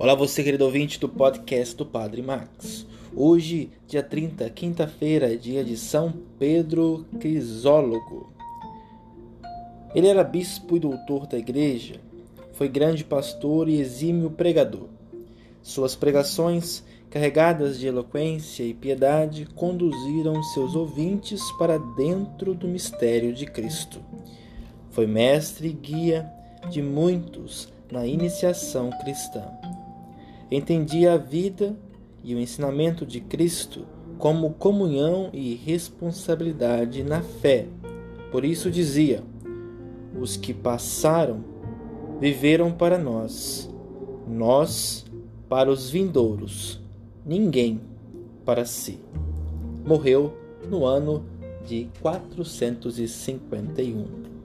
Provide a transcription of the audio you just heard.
Olá, você querido ouvinte do podcast do Padre Max. Hoje, dia 30, quinta-feira, é dia de São Pedro Crisólogo. Ele era bispo e doutor da igreja, foi grande pastor e exímio pregador. Suas pregações, carregadas de eloquência e piedade, conduziram seus ouvintes para dentro do mistério de Cristo. Foi mestre e guia de muitos na iniciação cristã entendia a vida e o ensinamento de Cristo como comunhão e responsabilidade na fé. Por isso dizia: Os que passaram viveram para nós, nós para os vindouros, ninguém para si. Morreu no ano de 451.